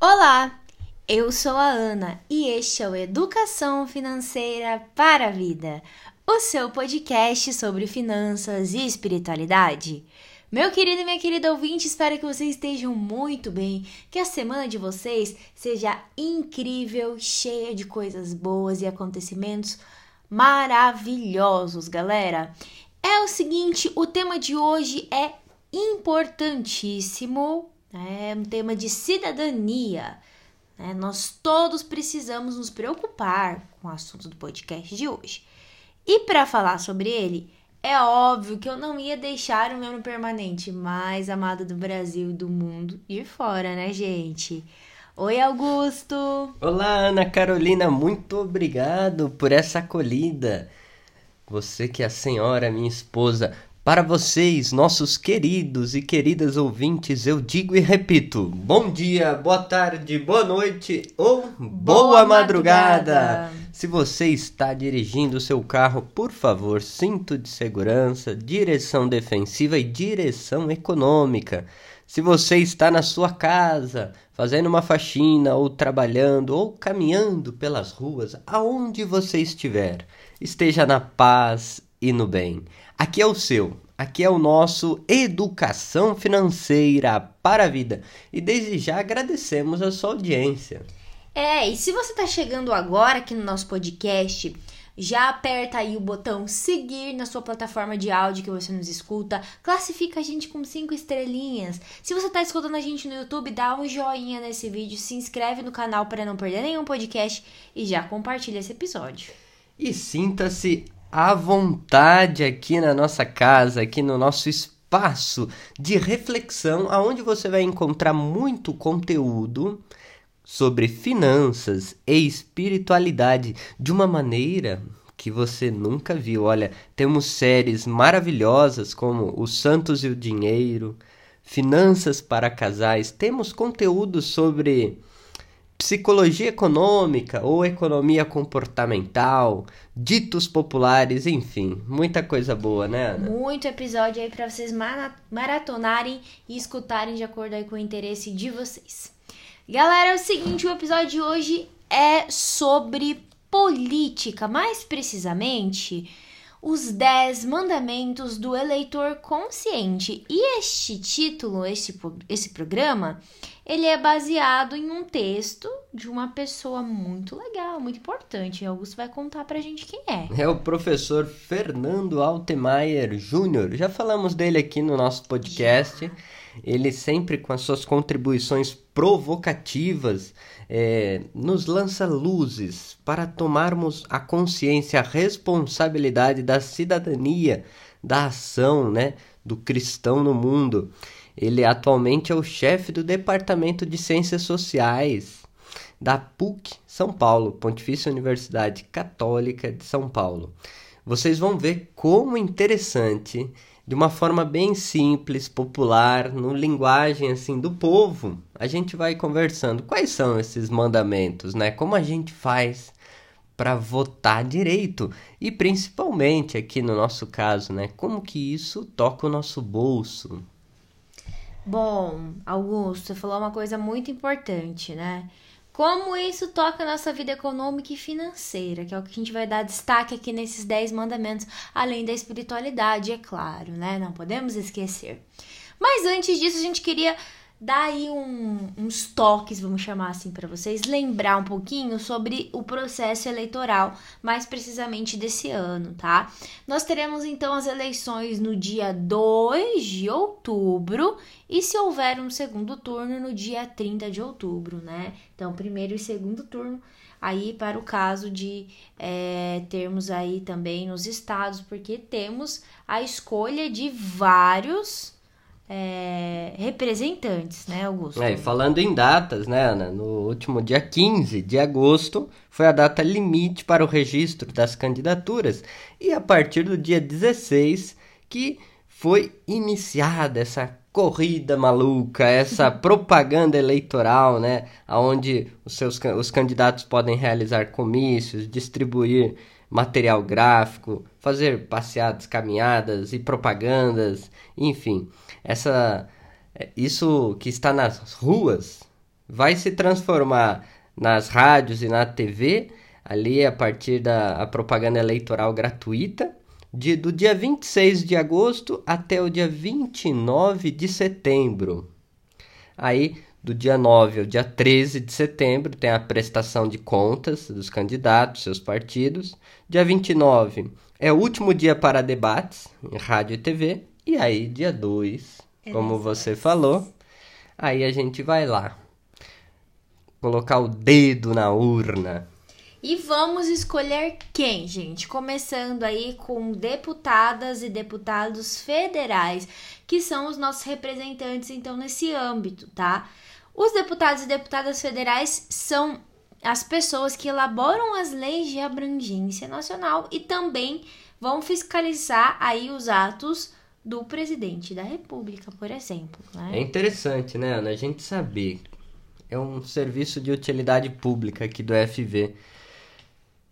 Olá, eu sou a Ana e este é o Educação Financeira para a Vida, o seu podcast sobre finanças e espiritualidade. Meu querido e minha querida ouvinte, espero que vocês estejam muito bem, que a semana de vocês seja incrível, cheia de coisas boas e acontecimentos maravilhosos, galera. É o seguinte, o tema de hoje é importantíssimo é um tema de cidadania. Né? Nós todos precisamos nos preocupar com o assunto do podcast de hoje. E para falar sobre ele, é óbvio que eu não ia deixar o membro permanente mais amado do Brasil e do mundo de fora, né, gente? Oi, Augusto! Olá, Ana Carolina, muito obrigado por essa acolhida. Você que é a senhora, minha esposa, para vocês, nossos queridos e queridas ouvintes, eu digo e repito: bom dia, boa tarde, boa noite ou boa, boa madrugada. madrugada. Se você está dirigindo o seu carro, por favor, cinto de segurança, direção defensiva e direção econômica. Se você está na sua casa, fazendo uma faxina, ou trabalhando, ou caminhando pelas ruas, aonde você estiver, esteja na paz e no bem. Aqui é o seu, aqui é o nosso Educação Financeira para a Vida. E desde já agradecemos a sua audiência. É, e se você está chegando agora aqui no nosso podcast, já aperta aí o botão seguir na sua plataforma de áudio que você nos escuta. Classifica a gente com cinco estrelinhas. Se você está escutando a gente no YouTube, dá um joinha nesse vídeo, se inscreve no canal para não perder nenhum podcast e já compartilha esse episódio. E sinta-se à vontade aqui na nossa casa, aqui no nosso espaço de reflexão, aonde você vai encontrar muito conteúdo sobre finanças e espiritualidade de uma maneira que você nunca viu. Olha, temos séries maravilhosas como Os Santos e o Dinheiro, Finanças para Casais, temos conteúdo sobre psicologia econômica ou economia comportamental, ditos populares, enfim, muita coisa boa, né, Ana? Muito episódio aí para vocês maratonarem e escutarem de acordo aí com o interesse de vocês. Galera, é o seguinte, o episódio de hoje é sobre política, mais precisamente, os 10 mandamentos do eleitor consciente. E este título, esse, esse programa, ele é baseado em um texto de uma pessoa muito legal, muito importante. Augusto vai contar pra gente quem é. É o professor Fernando Altemeyer Júnior. Já falamos dele aqui no nosso podcast. Ele sempre com as suas contribuições provocativas é, nos lança luzes para tomarmos a consciência, a responsabilidade da cidadania, da ação, né, do cristão no mundo. Ele atualmente é o chefe do Departamento de Ciências Sociais da PUC São Paulo, Pontifícia Universidade Católica de São Paulo. Vocês vão ver como interessante, de uma forma bem simples, popular, no linguagem assim do povo, a gente vai conversando. Quais são esses mandamentos, né? Como a gente faz para votar direito e principalmente aqui no nosso caso, né? Como que isso toca o nosso bolso? Bom, Augusto, você falou uma coisa muito importante, né? Como isso toca a nossa vida econômica e financeira, que é o que a gente vai dar destaque aqui nesses 10 mandamentos, além da espiritualidade, é claro, né? Não podemos esquecer. Mas antes disso, a gente queria dar aí um, uns toques, vamos chamar assim para vocês, lembrar um pouquinho sobre o processo eleitoral, mais precisamente desse ano, tá? Nós teremos então as eleições no dia 2 de outubro e se houver um segundo turno no dia 30 de outubro, né? Então, primeiro e segundo turno aí para o caso de é, termos aí também nos estados, porque temos a escolha de vários é, representantes, né, Augusto? É, falando em datas, né, Ana? No último dia 15 de agosto foi a data limite para o registro das candidaturas e a partir do dia 16 que foi iniciada essa corrida maluca, essa propaganda eleitoral, né, onde os seus os candidatos podem realizar comícios, distribuir material gráfico, fazer passeadas, caminhadas e propagandas, enfim essa isso que está nas ruas vai se transformar nas rádios e na TV, ali a partir da a propaganda eleitoral gratuita, de, do dia 26 de agosto até o dia 29 de setembro. Aí, do dia 9 ao dia 13 de setembro, tem a prestação de contas dos candidatos, seus partidos. Dia 29 é o último dia para debates em rádio e TV. E aí, dia 2, como você falou, aí a gente vai lá colocar o dedo na urna. E vamos escolher quem, gente? Começando aí com deputadas e deputados federais, que são os nossos representantes, então, nesse âmbito, tá? Os deputados e deputadas federais são as pessoas que elaboram as leis de abrangência nacional e também vão fiscalizar aí os atos do presidente da República, por exemplo. Né? É interessante, né, Ana? A gente saber. É um serviço de utilidade pública aqui do FV.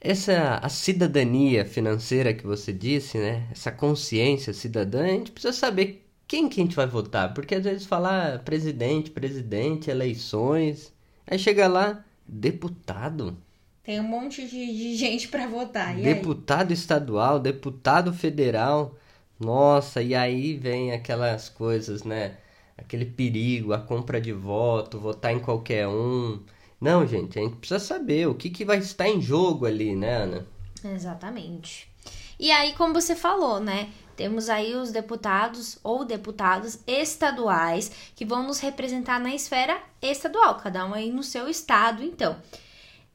Essa a cidadania financeira que você disse, né? Essa consciência cidadã, a gente precisa saber quem que a gente vai votar, porque às vezes falar presidente, presidente, eleições, aí chega lá deputado. Tem um monte de, de gente para votar. E deputado aí? estadual, deputado federal. Nossa, e aí vem aquelas coisas, né? Aquele perigo, a compra de voto, votar em qualquer um. Não, gente, a gente precisa saber o que, que vai estar em jogo ali, né, Ana? Exatamente. E aí, como você falou, né? Temos aí os deputados ou deputados estaduais que vão nos representar na esfera estadual, cada um aí no seu estado, então.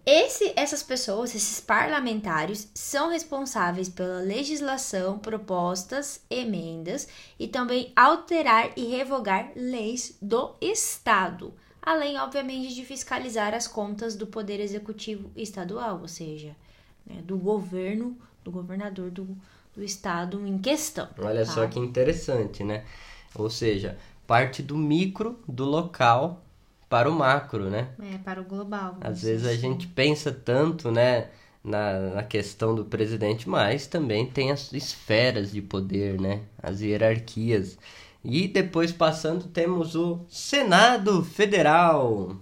Esse, essas pessoas, esses parlamentares, são responsáveis pela legislação, propostas, emendas e também alterar e revogar leis do Estado, além, obviamente, de fiscalizar as contas do Poder Executivo Estadual, ou seja, né, do governo, do governador do, do Estado em questão. Olha tá? só que interessante, né? Ou seja, parte do micro, do local para o macro, né? É, para o global. Às vezes a gente pensa tanto, né, na, na questão do presidente, mas também tem as esferas de poder, né? As hierarquias. E depois passando temos o Senado Federal.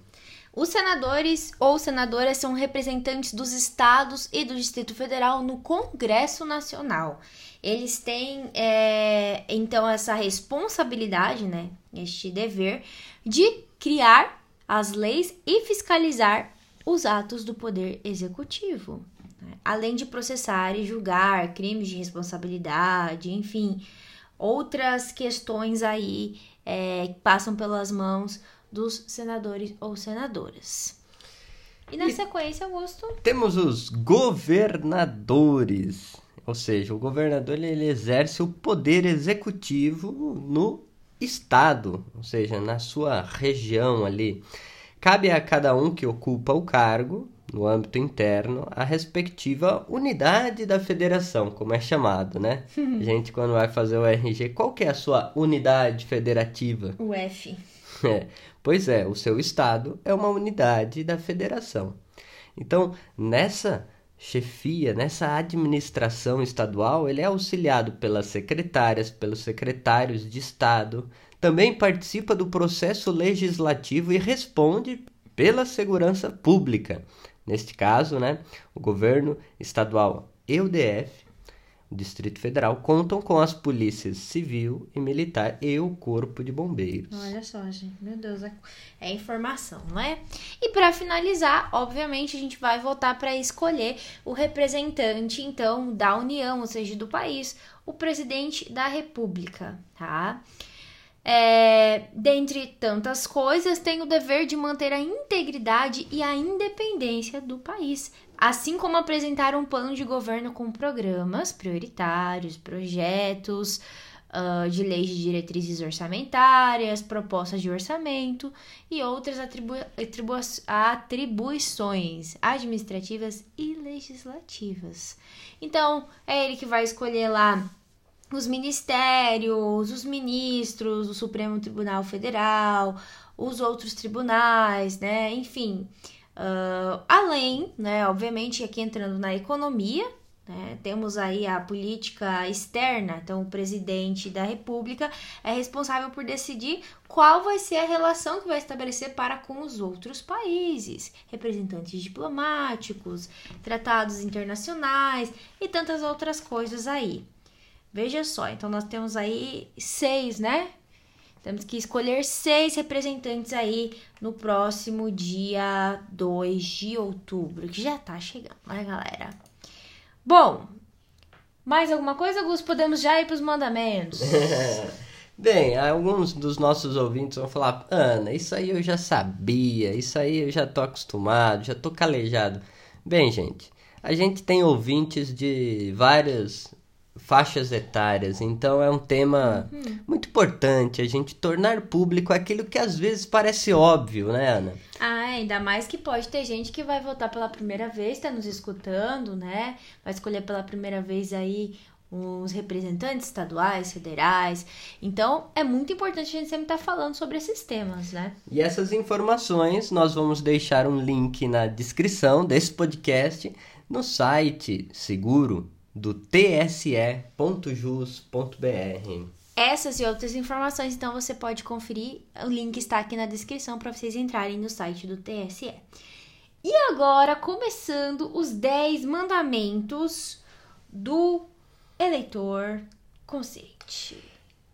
Os senadores ou senadoras são representantes dos estados e do Distrito Federal no Congresso Nacional. Eles têm, é, então, essa responsabilidade, né, este dever, de criar as leis e fiscalizar os atos do poder executivo, né? além de processar e julgar crimes de responsabilidade, enfim, outras questões aí é, que passam pelas mãos dos senadores ou senadoras. E na e sequência, Augusto? Temos os governadores. Ou seja, o governador ele exerce o poder executivo no estado, ou seja, na sua região ali. Cabe a cada um que ocupa o cargo, no âmbito interno, a respectiva unidade da federação, como é chamado, né? a gente, quando vai fazer o RG, qual que é a sua unidade federativa? O F. É, pois é, o seu estado é uma unidade da federação. Então, nessa chefia, nessa administração estadual, ele é auxiliado pelas secretárias, pelos secretários de Estado, também participa do processo legislativo e responde pela segurança pública. Neste caso, né, o governo estadual e o DF Distrito Federal contam com as polícias civil e militar e o corpo de bombeiros. Olha só, gente, meu Deus, é, é informação, não é? E para finalizar, obviamente, a gente vai voltar para escolher o representante, então, da União, ou seja, do país, o presidente da República, tá? É, dentre tantas coisas, tem o dever de manter a integridade e a independência do país, assim como apresentar um plano de governo com programas prioritários, projetos uh, de leis de diretrizes orçamentárias, propostas de orçamento e outras atribu atribu atribuições administrativas e legislativas. Então, é ele que vai escolher lá os ministérios, os ministros, o Supremo Tribunal Federal, os outros tribunais, né? Enfim, Uh, além, né, obviamente, aqui entrando na economia, Né? Temos aí a política externa, então o presidente da República é responsável por decidir qual vai ser a relação que vai estabelecer para com os outros países, representantes diplomáticos, tratados internacionais e tantas outras coisas aí. Veja só, então nós temos aí seis, né? Temos que escolher seis representantes aí no próximo dia 2 de outubro, que já tá chegando, né, galera? Bom, mais alguma coisa, Gus? Podemos já ir para os mandamentos. Bem, alguns dos nossos ouvintes vão falar: Ana, isso aí eu já sabia, isso aí eu já tô acostumado, já tô calejado. Bem, gente, a gente tem ouvintes de várias faixas etárias. Então é um tema uhum. muito importante a gente tornar público aquilo que às vezes parece óbvio, né, Ana? Ah, ainda mais que pode ter gente que vai votar pela primeira vez, está nos escutando, né? Vai escolher pela primeira vez aí os representantes estaduais, federais. Então, é muito importante a gente sempre estar tá falando sobre esses temas, né? E essas informações nós vamos deixar um link na descrição desse podcast no site seguro do tse.jus.br. Essas e outras informações, então, você pode conferir. O link está aqui na descrição para vocês entrarem no site do TSE. E agora, começando os 10 mandamentos do eleitor consciente.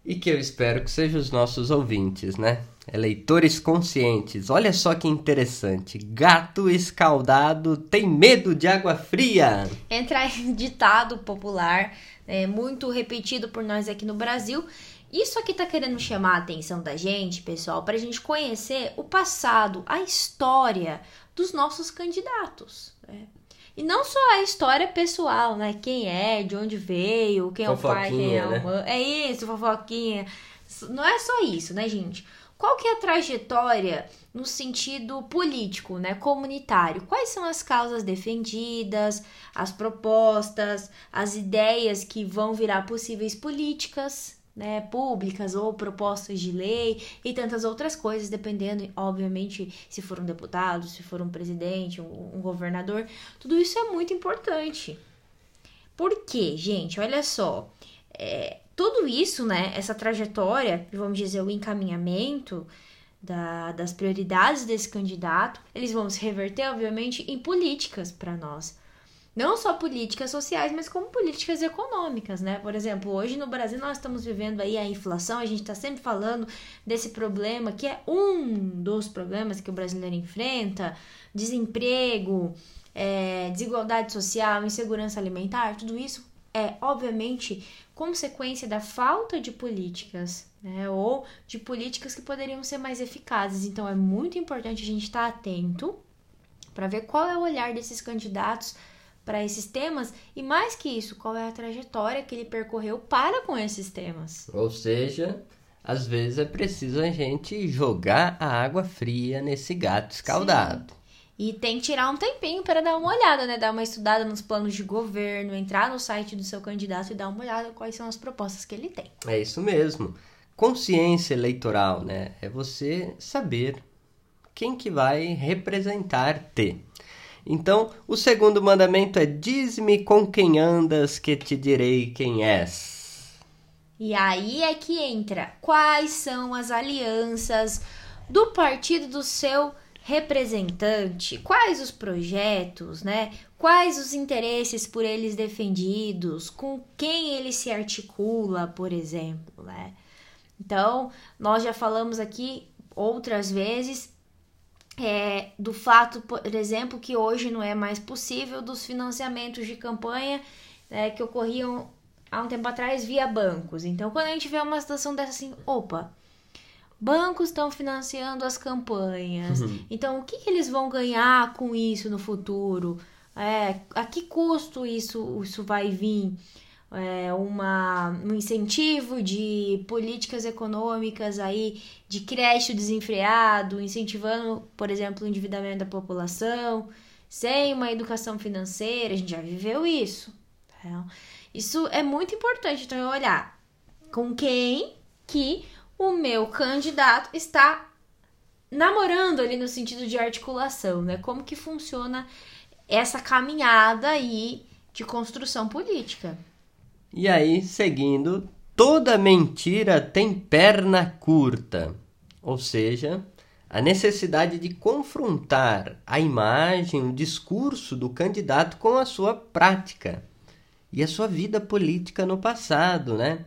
E que eu espero que sejam os nossos ouvintes, né? Eleitores conscientes. Olha só que interessante. Gato escaldado tem medo de água fria. Entra em ditado popular, é, muito repetido por nós aqui no Brasil. Isso aqui tá querendo chamar a atenção da gente, pessoal, para a gente conhecer o passado, a história dos nossos candidatos. Né? E não só a história pessoal, né? Quem é, de onde veio, quem é o pai, quem é o né? É isso, fofoquinha. Não é só isso, né, gente? Qual que é a trajetória no sentido político, né, comunitário? Quais são as causas defendidas, as propostas, as ideias que vão virar possíveis políticas, né, públicas ou propostas de lei e tantas outras coisas, dependendo, obviamente, se for um deputado, se for um presidente, um, um governador, tudo isso é muito importante. Por quê, gente? Olha só, é, tudo isso, né, essa trajetória, vamos dizer, o encaminhamento da, das prioridades desse candidato, eles vão se reverter, obviamente, em políticas para nós. Não só políticas sociais, mas como políticas econômicas, né? Por exemplo, hoje no Brasil nós estamos vivendo aí a inflação, a gente está sempre falando desse problema, que é um dos problemas que o brasileiro enfrenta, desemprego, é, desigualdade social, insegurança alimentar, tudo isso é, obviamente, consequência da falta de políticas, né? Ou de políticas que poderiam ser mais eficazes. Então, é muito importante a gente estar atento para ver qual é o olhar desses candidatos para esses temas e mais que isso, qual é a trajetória que ele percorreu para com esses temas. Ou seja, às vezes é preciso a gente jogar a água fria nesse gato escaldado. Sim. E tem que tirar um tempinho para dar uma olhada, né? Dar uma estudada nos planos de governo, entrar no site do seu candidato e dar uma olhada quais são as propostas que ele tem. É isso mesmo. Consciência eleitoral, né? É você saber quem que vai representar-te. Então, o segundo mandamento é: Diz-me com quem andas, que te direi quem és. E aí é que entra quais são as alianças do partido do seu representante, quais os projetos, né? Quais os interesses por eles defendidos, com quem ele se articula, por exemplo, né? Então, nós já falamos aqui outras vezes é, do fato, por exemplo, que hoje não é mais possível dos financiamentos de campanha né, que ocorriam há um tempo atrás via bancos. Então, quando a gente vê uma situação dessa assim, opa, bancos estão financiando as campanhas. Uhum. Então, o que, que, eles vão ganhar com isso no futuro? É, a que custo isso, isso vai vir? É, uma, um incentivo de políticas econômicas aí de crédito desenfreado, incentivando, por exemplo, o endividamento da população, sem uma educação financeira, a gente já viveu isso. Tá? Isso é muito importante, então, eu olhar com quem que o meu candidato está namorando ali no sentido de articulação, né? Como que funciona essa caminhada aí de construção política. E aí, seguindo, toda mentira tem perna curta, ou seja, a necessidade de confrontar a imagem, o discurso do candidato com a sua prática e a sua vida política no passado, né?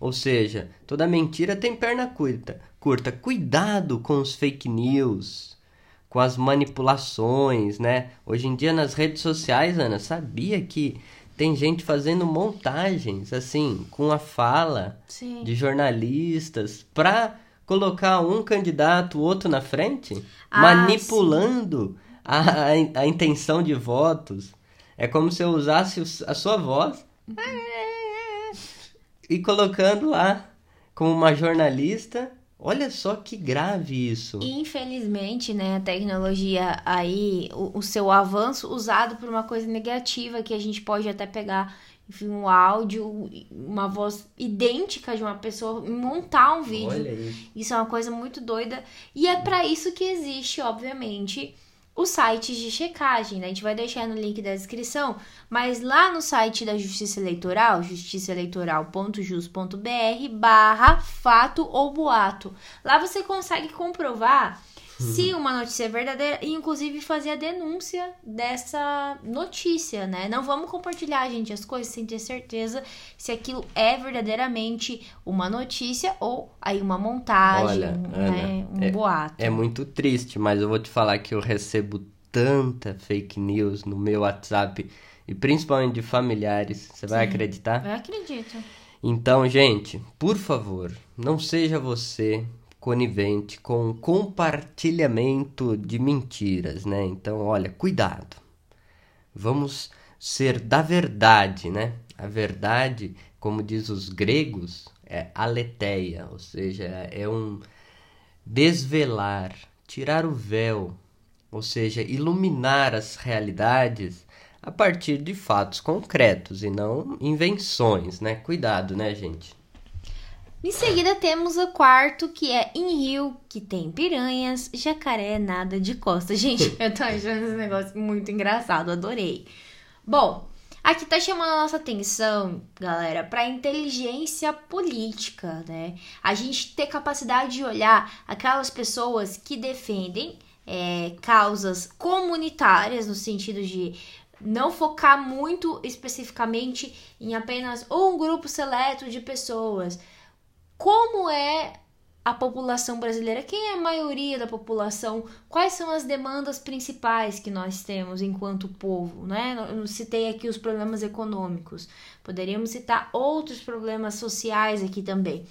Ou seja, toda mentira tem perna curta. Curta, cuidado com os fake news, com as manipulações, né? Hoje em dia nas redes sociais, Ana, sabia que tem gente fazendo montagens assim com a fala Sim. de jornalistas para colocar um candidato, outro na frente, Ah, manipulando a, a, intenção de votos. É como se eu usasse a sua voz e colocando lá como uma jornalista. Olha só que grave isso. Infelizmente, né, a tecnologia aí, o, o seu avanço usado por uma coisa negativa que a gente pode até pegar, enfim, um áudio, uma voz idêntica de uma pessoa e montar um vídeo. Olha isso. Isso é uma coisa muito doida. E é para isso que existe, obviamente, os sites de checagem, né? A gente vai deixar no link da descrição, mas lá no site da Justiça Eleitoral, justiçaeleitoral.jus.br barra fato ou boato. Lá você consegue comprovar se uma notícia é verdadeira e inclusive fazer a denúncia dessa notícia, né? Não vamos compartilhar, gente, as coisas sem ter certeza se aquilo é verdadeiramente uma notícia ou aí uma montagem, Olha, né? Ana, um boato. É muito triste, mas eu vou te falar que eu recebo tanta fake news no meu WhatsApp e principalmente de familiares. Você vai Sim. acreditar? Eu acredito. Então, gente, por favor, não seja você conivente com compartilhamento de mentiras, né? Então, olha, cuidado. Vamos ser da verdade, né? A verdade, como diz os gregos, é aletheia, ou seja, é um desvelar, tirar o véu, ou seja, iluminar as realidades a partir de fatos concretos e não invenções, né? Cuidado, né, gente? Em seguida temos o quarto, que é em rio, que tem piranhas, jacaré, nada de costa. Gente, eu tô achando esse negócio muito engraçado, adorei. Bom, aqui tá chamando a nossa atenção, galera, pra inteligência política, né? A gente ter capacidade de olhar aquelas pessoas que defendem é, causas comunitárias, no sentido de não focar muito especificamente em apenas um grupo seleto de pessoas. Como é a população brasileira? Quem é a maioria da população? Quais são as demandas principais que nós temos enquanto povo? Né? Eu citei aqui os problemas econômicos, poderíamos citar outros problemas sociais aqui também.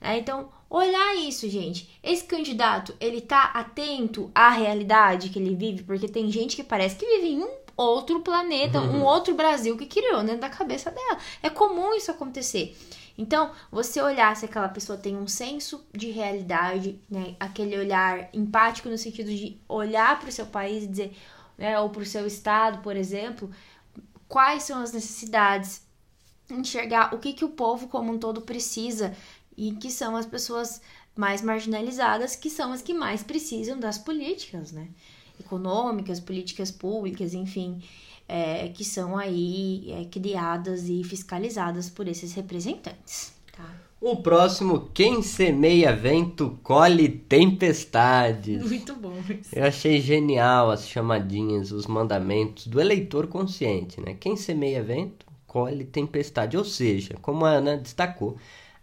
Né? Então, olhar isso, gente. Esse candidato, ele tá atento à realidade que ele vive, porque tem gente que parece que vive em um outro planeta, um outro Brasil que criou dentro da cabeça dela. É comum isso acontecer. Então, você olhar se aquela pessoa tem um senso de realidade, né? Aquele olhar empático no sentido de olhar para o seu país e dizer, né? Ou para o seu estado, por exemplo, quais são as necessidades, enxergar o que, que o povo como um todo precisa e que são as pessoas mais marginalizadas, que são as que mais precisam das políticas, né? Econômicas, políticas públicas, enfim é, que são aí é, criadas e fiscalizadas por esses representantes. Tá? O próximo, quem semeia vento, colhe tempestades. Muito bom isso. Eu achei genial as chamadinhas, os mandamentos do eleitor consciente, né? Quem semeia vento, colhe tempestade. Ou seja, como a Ana destacou,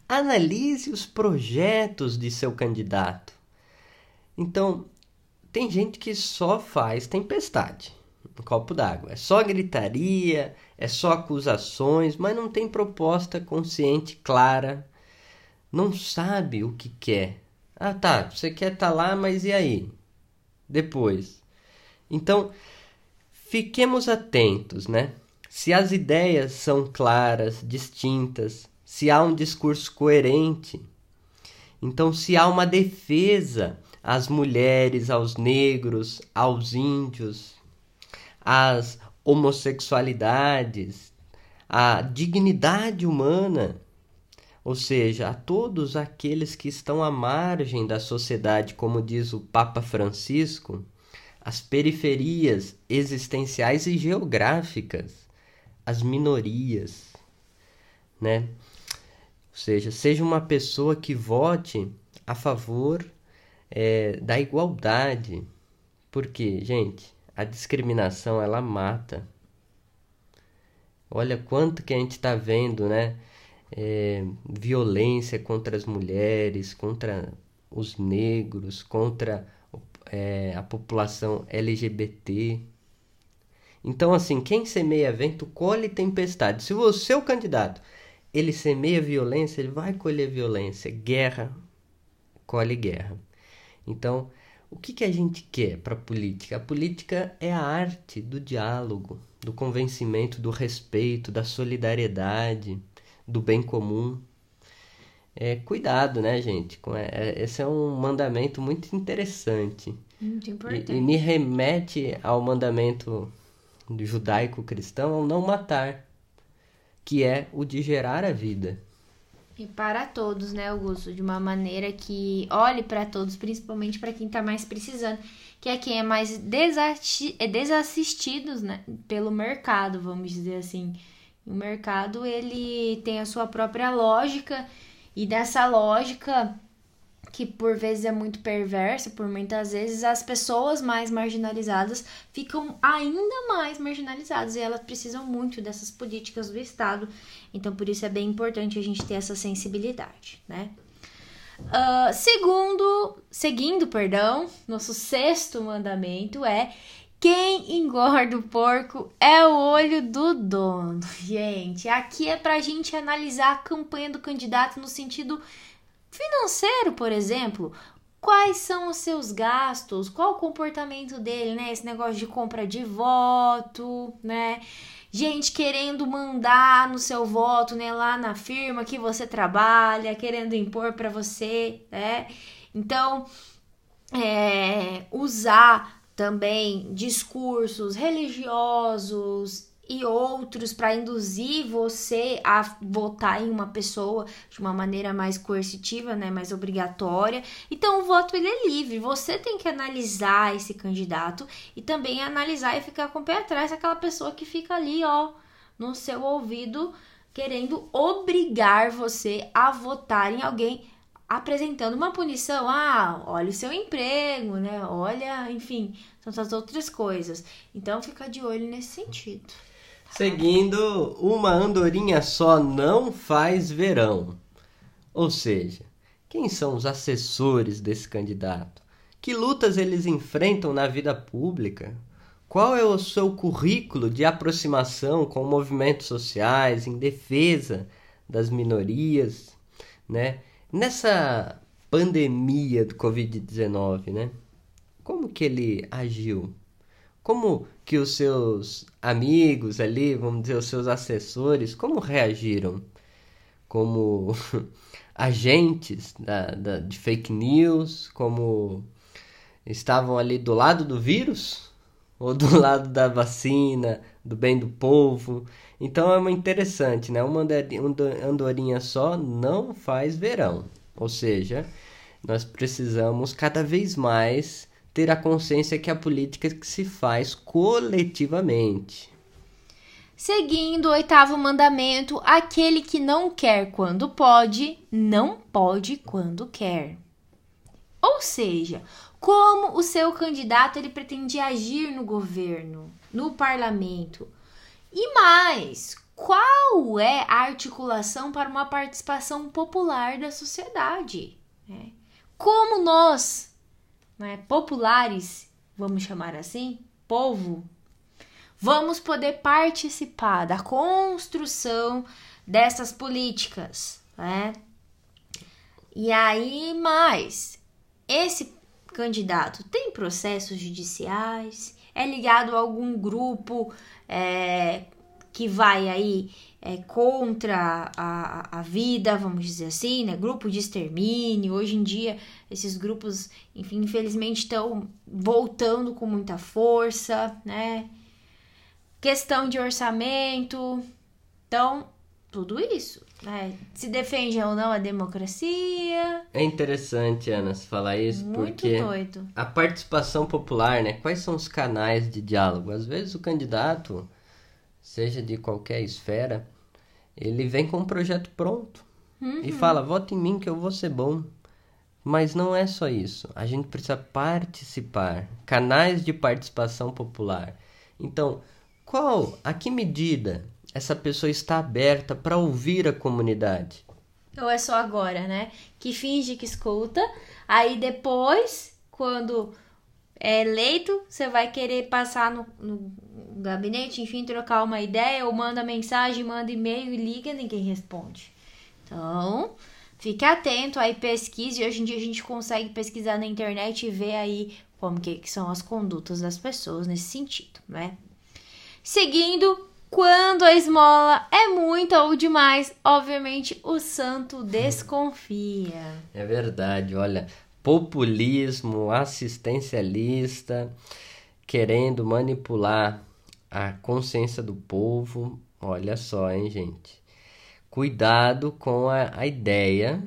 analise os projetos de seu candidato. Então, tem gente que só faz tempestade um copo d'água. É só gritaria, é só acusações, mas não tem proposta consciente, clara. Não sabe o que quer. Ah, tá, você quer estar tá lá, mas e aí? Depois. Então, fiquemos atentos, né? Se as ideias são claras, distintas, se há um discurso coerente, então se há uma defesa às mulheres, aos negros, aos índios, às homossexualidades, à dignidade humana, ou seja, a todos aqueles que estão à margem da sociedade, como diz o Papa Francisco, as periferias existenciais e geográficas. as minorias, né? Ou seja, seja uma pessoa que vote a favor é, da igualdade. Porque, gente, a discriminação ela mata. Olha quanto que a gente está vendo, né? É, violência contra as mulheres, contra os negros, contra é, a população LGBT. Então, assim, quem semeia vento colhe tempestade. Se o seu candidato ele semeia violência, ele vai colher violência. Guerra colhe guerra. Então, o que, que a gente quer para a política? A política é a arte do diálogo, do convencimento, do respeito, da solidariedade, do bem comum. É, cuidado, né, gente? É, esse é um mandamento muito interessante. Muito importante. E, e me remete ao mandamento judaico-cristão ao não matar, que é o de gerar a vida. E para todos, né, Augusto? De uma maneira que olhe para todos, principalmente para quem está mais precisando, que é quem é mais é desassistidos né, pelo mercado, vamos dizer assim. O mercado ele tem a sua própria lógica e dessa lógica que por vezes é muito perversa, por muitas vezes as pessoas mais marginalizadas ficam ainda mais marginalizadas e elas precisam muito dessas políticas do Estado. Então, por isso é bem importante a gente ter essa sensibilidade, né? Uh, segundo, seguindo, perdão, nosso sexto mandamento é quem engorda o porco é o olho do dono. Gente, aqui é pra gente analisar a campanha do candidato no sentido Financeiro, por exemplo, quais são os seus gastos, qual o comportamento dele, né? Esse negócio de compra de voto, né? Gente querendo mandar no seu voto, né, lá na firma que você trabalha, querendo impor para você, né? Então, é, usar também discursos religiosos e outros para induzir você a votar em uma pessoa de uma maneira mais coercitiva, né, mais obrigatória. Então o voto ele é livre. Você tem que analisar esse candidato e também analisar e ficar com o pé atrás aquela pessoa que fica ali, ó, no seu ouvido querendo obrigar você a votar em alguém apresentando uma punição, ah, olha o seu emprego, né? Olha, enfim, tantas outras coisas. Então fica de olho nesse sentido. Seguindo, uma andorinha só não faz verão. Ou seja, quem são os assessores desse candidato? Que lutas eles enfrentam na vida pública? Qual é o seu currículo de aproximação com movimentos sociais em defesa das minorias, né? Nessa pandemia do COVID-19, né? Como que ele agiu? Como que os seus amigos ali, vamos dizer, os seus assessores, como reagiram? Como agentes da, da, de fake news? Como estavam ali do lado do vírus? Ou do lado da vacina, do bem do povo? Então é uma interessante, né? Uma andorinha só não faz verão. Ou seja, nós precisamos cada vez mais ter a consciência que a política se faz coletivamente. Seguindo o oitavo mandamento, aquele que não quer quando pode, não pode quando quer. Ou seja, como o seu candidato ele pretende agir no governo, no parlamento. E mais, qual é a articulação para uma participação popular da sociedade? Né? Como nós, né, populares, vamos chamar assim, povo, vamos poder participar da construção dessas políticas, né? E aí, mais, esse candidato tem processos judiciais, é ligado a algum grupo é, que vai aí é, contra a, a vida, vamos dizer assim, né? Grupo de extermínio. Hoje em dia, esses grupos, enfim, infelizmente estão voltando com muita força, né? Questão de orçamento. Então, tudo isso. Né? Se defende ou não a democracia. É interessante, Ana, se falar isso, Muito porque doido. a participação popular, né? Quais são os canais de diálogo? Às vezes o candidato seja de qualquer esfera, ele vem com um projeto pronto Uhum. e fala: vote em mim que eu vou ser bom. Mas não é só isso. A gente precisa participar, canais de participação popular. Então, qual, a que medida essa pessoa está aberta para ouvir a comunidade? Ou é só agora, né? Que finge que escuta, aí depois, quando é eleito, você vai querer passar no, no gabinete, enfim, trocar uma ideia, ou manda mensagem, manda e-mail e liga, ninguém responde. Então, fique atento aí, pesquise. Hoje em dia a gente consegue pesquisar na internet e ver aí como que, que são as condutas das pessoas nesse sentido, né? Seguindo, quando a esmola é muita ou demais, obviamente o santo desconfia. É verdade, olha, populismo, assistencialista, querendo manipular a consciência do povo. Olha só, hein, gente. Cuidado com a, a ideia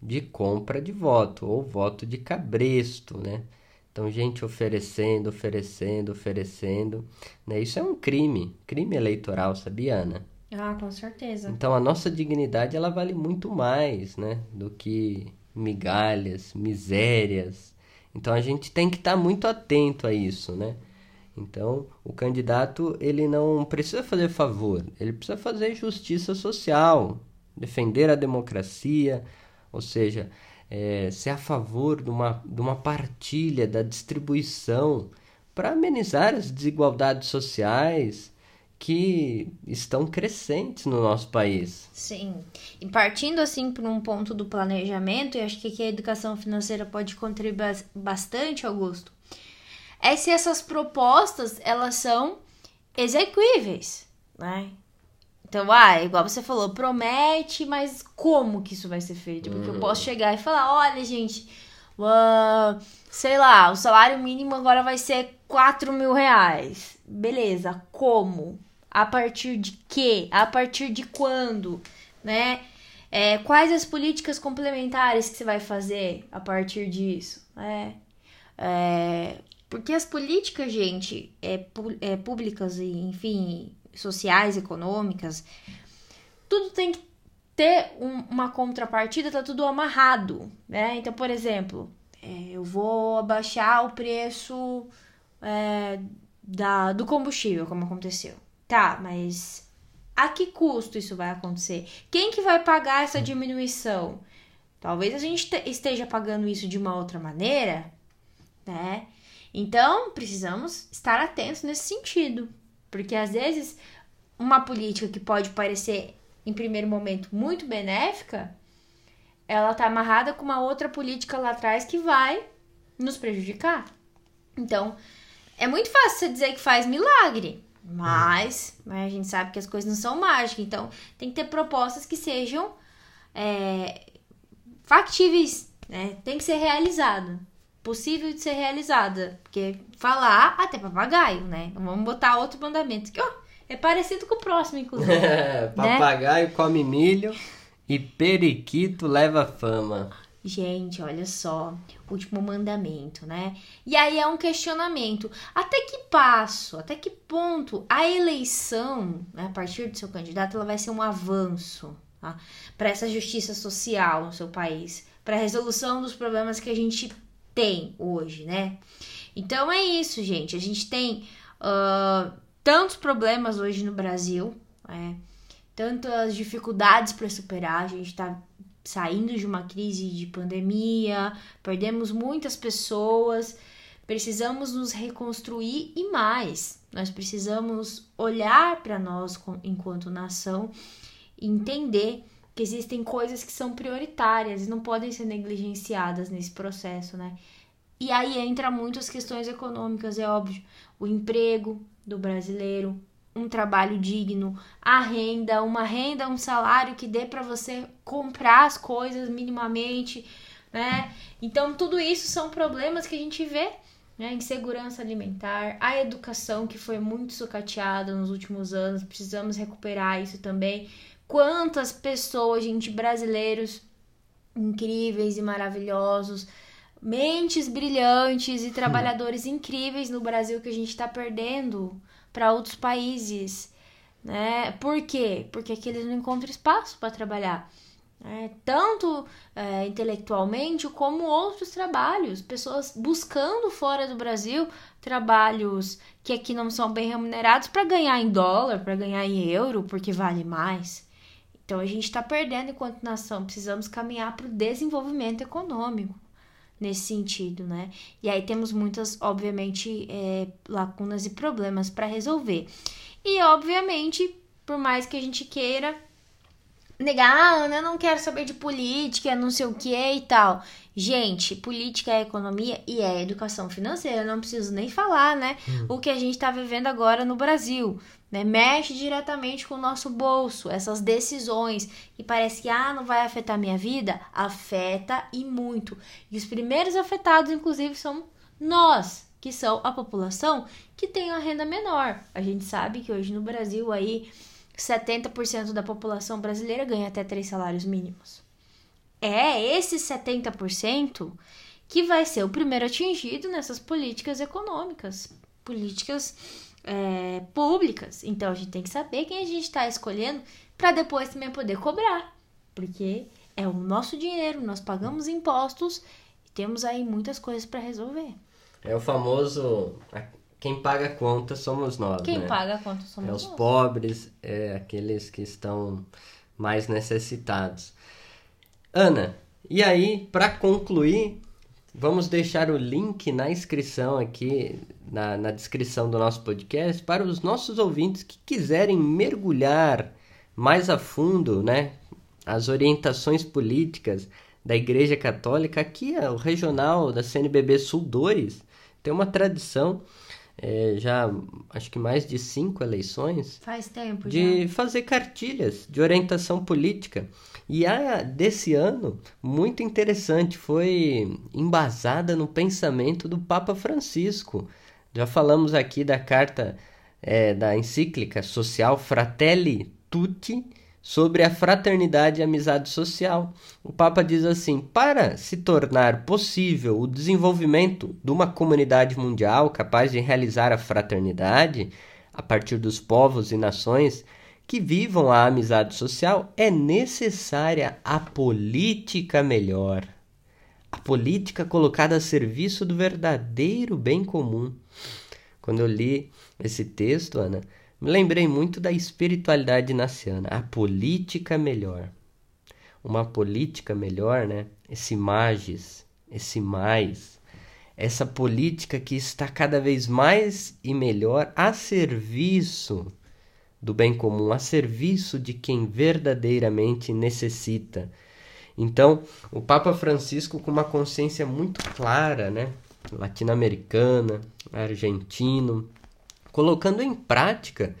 de compra de voto ou voto de cabresto, né? Então, gente oferecendo, oferecendo, oferecendo, né? Isso é um crime, crime eleitoral, sabia, Ana? Ah, com certeza. Então, a nossa dignidade, ela vale muito mais, né? Do que migalhas, misérias. Então, a gente tem que estar muito atento a isso, né? Então, o candidato, ele não precisa fazer favor, ele precisa fazer justiça social, defender a democracia, ou seja, é, ser a favor de uma, de uma partilha, da distribuição, para amenizar as desigualdades sociais que estão crescentes no nosso país. Sim. E partindo assim para um ponto do planejamento, e acho que aqui a educação financeira pode contribuir bastante, Augusto, é se essas propostas elas são execuíveis, né? Então, ah, igual você falou, promete, mas como que isso vai ser feito? Porque eu posso chegar e falar, olha, gente, uh, sei lá, o salário mínimo agora vai ser 4 mil reais. Beleza, como? A partir de quê? A partir de quando? Né? É, quais as políticas complementares que você vai fazer a partir disso? É, é, porque as políticas, gente, é, é, públicas e, enfim, sociais, econômicas, tudo tem que ter um, uma contrapartida, tá tudo amarrado, né? Então, por exemplo, é, eu vou abaixar o preço é, da, do combustível, como aconteceu. Tá, mas a que custo isso vai acontecer? Quem que vai pagar essa diminuição? Talvez a gente esteja pagando isso de uma outra maneira, né? Então, precisamos estar atentos nesse sentido, porque às vezes uma política que pode parecer em primeiro momento muito benéfica, ela tá amarrada com uma outra política lá atrás que vai nos prejudicar. Então, é muito fácil você dizer que faz milagre, mas, mas a gente sabe que as coisas não são mágicas. Então, tem que ter propostas que sejam é, factíveis, né? Tem que ser realizado. Possível de ser realizada. Porque falar até papagaio, né? Vamos botar outro mandamento. Que, ó, é parecido com o próximo, inclusive. né? Papagaio come milho e periquito leva fama. Gente, olha só, último mandamento, né? E aí é um questionamento: até que passo, até que ponto a eleição, né, a partir do seu candidato, ela vai ser um avanço tá? para essa justiça social no seu país, para a resolução dos problemas que a gente tem hoje, né? Então é isso, gente. A gente tem uh, tantos problemas hoje no Brasil, né? tantas dificuldades para superar. A gente está saindo de uma crise de pandemia, perdemos muitas pessoas, precisamos nos reconstruir e mais. Nós precisamos olhar para nós enquanto nação entender que existem coisas que são prioritárias e não podem ser negligenciadas nesse processo, né? E aí entra muito as questões econômicas, é óbvio, o emprego do brasileiro, um trabalho digno, a renda, uma renda, um salário que dê para você comprar as coisas minimamente, né? Então, tudo isso são problemas que a gente vê, né? Insegurança alimentar, a educação que foi muito sucateada nos últimos anos, precisamos recuperar isso também. Quantas pessoas, gente, brasileiros incríveis e maravilhosos, mentes brilhantes e trabalhadores incríveis no Brasil que a gente está perdendo para outros países. Né? Por quê? Porque aqui eles não encontram espaço para trabalhar. Né? Tanto é, intelectualmente como outros trabalhos. Pessoas buscando fora do Brasil trabalhos que aqui não são bem remunerados para ganhar em dólar, para ganhar em euro, porque vale mais. Então a gente está perdendo enquanto nação. Precisamos caminhar para o desenvolvimento econômico nesse sentido, né? E aí temos muitas, obviamente, é, lacunas e problemas para resolver. E, obviamente, por mais que a gente queira negar, ah, Ana, eu não quero saber de política, não sei o que e tal. Gente, política é economia e é educação financeira, não preciso nem falar, né? Hum. O que a gente está vivendo agora no Brasil, né? Mexe diretamente com o nosso bolso, essas decisões. E parece que, ah, não vai afetar minha vida? Afeta e muito. E os primeiros afetados, inclusive, são nós, que são a população que tem a renda menor. A gente sabe que hoje no Brasil aí 70% da população brasileira ganha até três salários mínimos. É esse 70% que vai ser o primeiro atingido nessas políticas econômicas, políticas é, públicas. Então a gente tem que saber quem a gente está escolhendo para depois também poder cobrar, porque é o nosso dinheiro, nós pagamos impostos e temos aí muitas coisas para resolver. É o famoso quem paga a conta somos nós. Quem né? paga a conta somos é nós. os pobres, é aqueles que estão mais necessitados. Ana, e aí, para concluir, vamos deixar o link na inscrição aqui, na, na descrição do nosso podcast, para os nossos ouvintes que quiserem mergulhar mais a fundo, né? As orientações políticas da Igreja Católica, aqui é o regional da CNBB Sul Dores, tem uma tradição é, já acho que mais de cinco eleições. Faz tempo de já. fazer cartilhas de orientação política. E a desse ano, muito interessante, foi embasada no pensamento do Papa Francisco. Já falamos aqui da carta é, da encíclica social Fratelli Tutti, sobre a fraternidade e amizade social. O Papa diz assim: para se tornar possível o desenvolvimento de uma comunidade mundial capaz de realizar a fraternidade a partir dos povos e nações que vivam a amizade social, é necessária a política melhor. A política colocada a serviço do verdadeiro bem comum. Quando eu li esse texto, Ana, me lembrei muito da espiritualidade naciana, a política melhor. Uma política melhor, né? Esse magis, esse mais, essa política que está cada vez mais e melhor a serviço do bem comum, a serviço de quem verdadeiramente necessita. Então, o Papa Francisco, com uma consciência muito clara, né? latino-americana, argentino, colocando em prática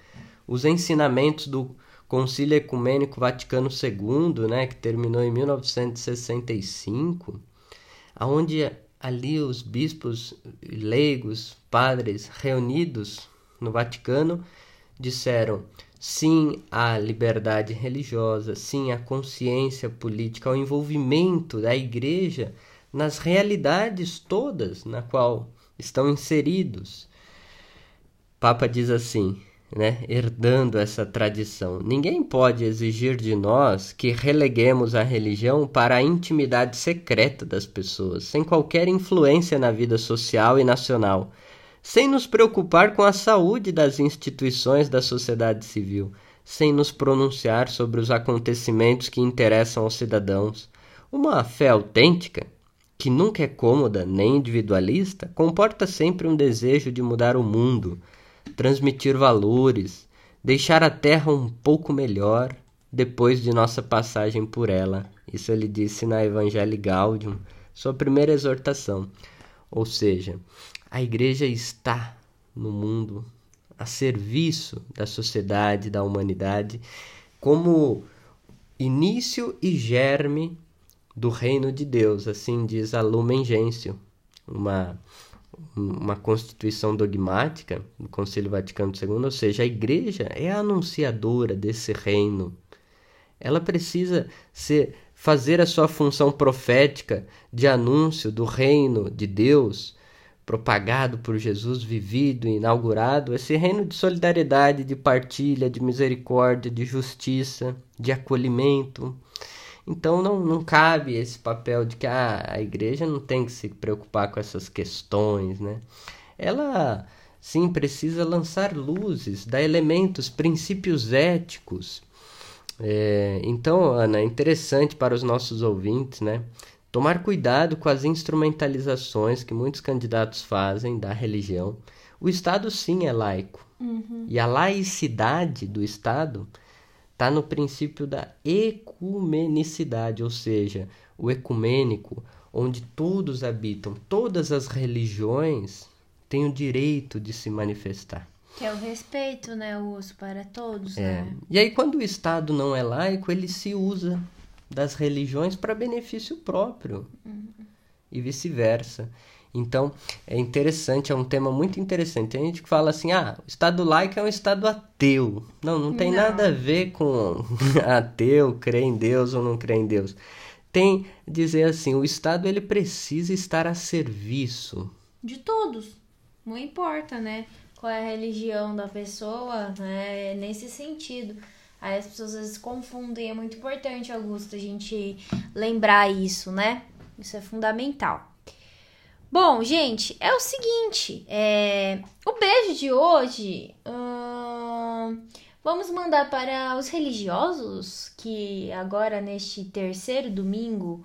os ensinamentos do Concílio Ecumênico Vaticano II, né, que terminou em 1965, aonde ali os bispos leigos, padres reunidos no Vaticano disseram sim à liberdade religiosa, sim à consciência política, ao envolvimento da igreja nas realidades todas na qual estão inseridos Papa diz assim, né, herdando essa tradição. Ninguém pode exigir de nós que releguemos a religião para a intimidade secreta das pessoas, sem qualquer influência na vida social e nacional, sem nos preocupar com a saúde das instituições da sociedade civil, sem nos pronunciar sobre os acontecimentos que interessam aos cidadãos. Uma fé autêntica, que nunca é cômoda nem individualista, comporta sempre um desejo de mudar o mundo transmitir valores, deixar a terra um pouco melhor depois de nossa passagem por ela. Isso ele disse na Evangelii Gaudium, sua primeira exortação. Ou seja, a igreja está no mundo a serviço da sociedade, da humanidade, como início e germe do reino de Deus, assim diz a Lumen Gentium, uma uma constituição dogmática do Concílio Vaticano II, ou seja, a igreja é a anunciadora desse reino. Ela precisa ser, fazer a sua função profética de anúncio do reino de Deus propagado por Jesus, vivido e inaugurado, esse reino de solidariedade, de partilha, de misericórdia, de justiça, de acolhimento. Então não, não cabe esse papel de que ah, a igreja não tem que se preocupar com essas questões, né? Ela sim precisa lançar luzes, dar elementos, princípios éticos. É, então, Ana, é interessante para os nossos ouvintes, né? Tomar cuidado com as instrumentalizações que muitos candidatos fazem da religião. O Estado, sim, é laico. Uhum. E a laicidade do Estado está no princípio da ecumenicidade, ou seja, o ecumênico, onde todos habitam, todas as religiões têm o direito de se manifestar. Que é o respeito, né, o uso para todos, É. né? E aí, quando o Estado não é laico, ele se usa das religiões para benefício próprio e vice-versa. Então, é interessante, é um tema muito interessante. Tem gente que fala assim: ah, o Estado laico é um Estado ateu. Não, não tem Não. nada a ver com ateu, crer em Deus ou não crer em Deus. Tem dizer assim: o Estado ele precisa estar a serviço. De todos. Não importa, né? Qual é a religião da pessoa, né? É Nesse sentido. Aí as pessoas às vezes confundem. É muito importante, Augusto, a gente lembrar isso, né? Isso é fundamental. Bom, gente, é o seguinte. É... O beijo de hoje. hum, Vamos mandar para os religiosos que agora neste terceiro domingo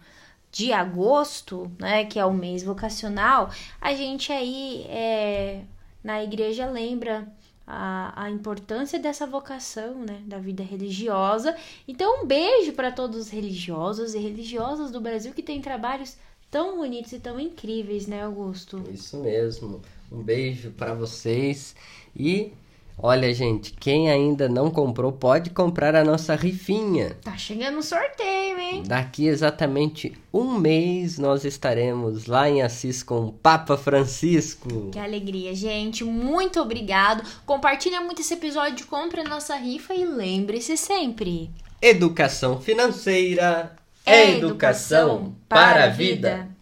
de agosto, né, que é o mês vocacional, a gente aí é, na igreja lembra a, a importância dessa vocação, né, da vida religiosa. Então, um beijo para todos os religiosos e religiosas do Brasil que têm trabalhos tão bonitos e tão incríveis, né, Augusto? Isso mesmo. Um beijo para vocês e olha, gente, quem ainda não comprou pode comprar a nossa rifinha. Tá chegando um sorteio, hein? Daqui exatamente um mês nós estaremos lá em Assis com o Papa Francisco. Que alegria, gente. Muito obrigado. Compartilha muito esse episódio, compre a nossa rifa e lembre-se sempre. Educação financeira é educação para a vida.